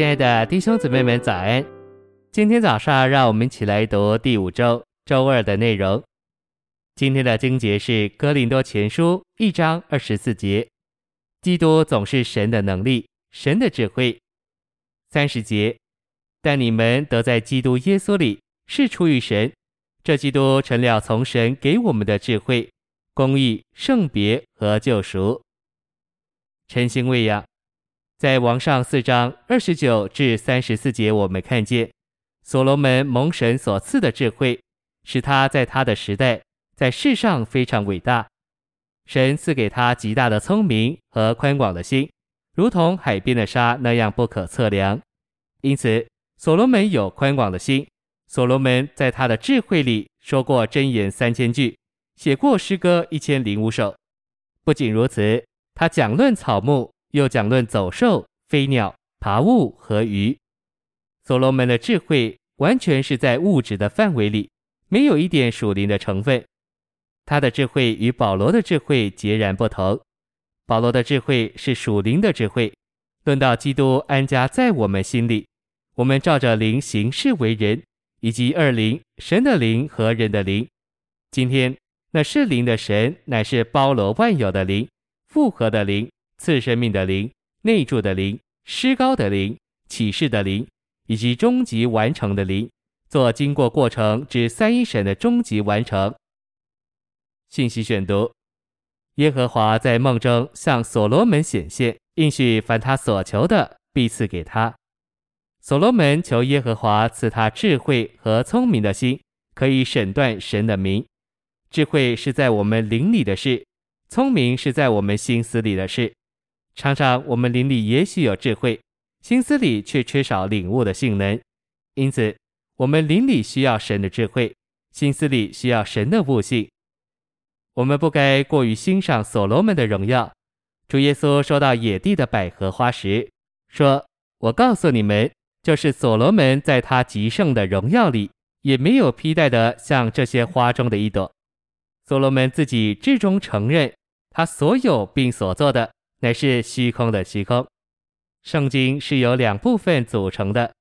亲爱的弟兄姊妹们，早安！今天早上，让我们一起来读第五周周二的内容。今天的经节是《哥林多前书》一章二十四节：“基督总是神的能力，神的智慧。”三十节：“但你们得在基督耶稣里，是出于神。这基督成了从神给我们的智慧、公义、圣别和救赎。”晨星喂养。在王上四章二十九至三十四节，我们看见所罗门蒙神所赐的智慧，使他在他的时代在世上非常伟大。神赐给他极大的聪明和宽广的心，如同海边的沙那样不可测量。因此，所罗门有宽广的心。所罗门在他的智慧里说过箴言三千句，写过诗歌一千零五首。不仅如此，他讲论草木。又讲论走兽、飞鸟、爬物和鱼。所罗门的智慧完全是在物质的范围里，没有一点属灵的成分。他的智慧与保罗的智慧截然不同。保罗的智慧是属灵的智慧，论到基督安家在我们心里，我们照着灵行事为人，以及二灵，神的灵和人的灵。今天那是灵的神，乃是包罗万有的灵，复合的灵。赐生命的灵、内住的灵、施膏的灵、启示的灵，以及终极完成的灵，做经过过程之三一神的终极完成。信息选读：耶和华在梦中向所罗门显现，应许凡他所求的，必赐给他。所罗门求耶和华赐他智慧和聪明的心，可以审断神的名。智慧是在我们灵里的事，聪明是在我们心思里的事。常常我们灵里也许有智慧，心思里却缺少领悟的性能。因此，我们灵里需要神的智慧，心思里需要神的悟性。我们不该过于欣赏所罗门的荣耀。主耶稣说到野地的百合花时，说：“我告诉你们，就是所罗门在他极盛的荣耀里，也没有披戴的像这些花中的一朵。”所罗门自己至终承认，他所有并所做的。乃是虚空的虚空。圣经是由两部分组成的，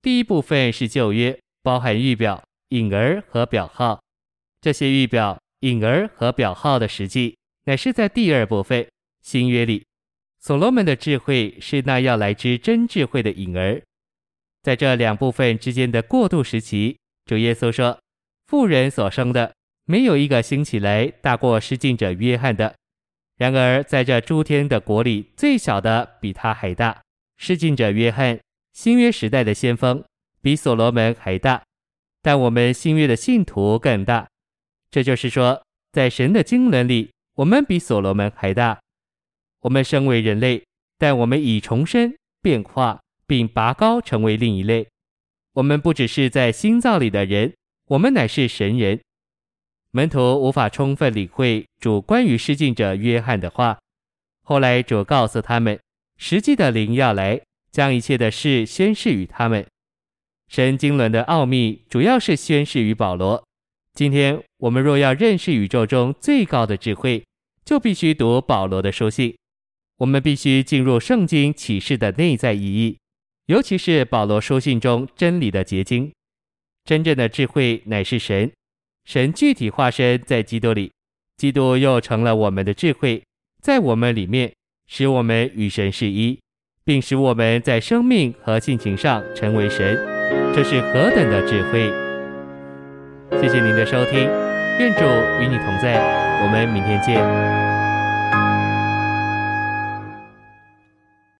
第一部分是旧约，包含预表、影儿和表号。这些预表、影儿和表号的实际，乃是在第二部分新约里。所罗门的智慧是那要来之真智慧的影儿。在这两部分之间的过渡时期，主耶稣说：“妇人所生的，没有一个兴起来大过施浸者约翰的。”然而，在这诸天的国里，最小的比他还大。施浸者约翰，新约时代的先锋，比所罗门还大。但我们新约的信徒更大。这就是说，在神的经纶里，我们比所罗门还大。我们身为人类，但我们已重生、变化，并拔高成为另一类。我们不只是在心造里的人，我们乃是神人。门徒无法充分领会主关于施浸者约翰的话。后来主告诉他们，实际的灵要来，将一切的事宣示于他们。神经纶的奥秘主要是宣示于保罗。今天我们若要认识宇宙中最高的智慧，就必须读保罗的书信。我们必须进入圣经启示的内在意义，尤其是保罗书信中真理的结晶。真正的智慧乃是神。神具体化身在基督里，基督又成了我们的智慧，在我们里面，使我们与神是一，并使我们在生命和性情上成为神。这是何等的智慧！谢谢您的收听，愿主与你同在，我们明天见。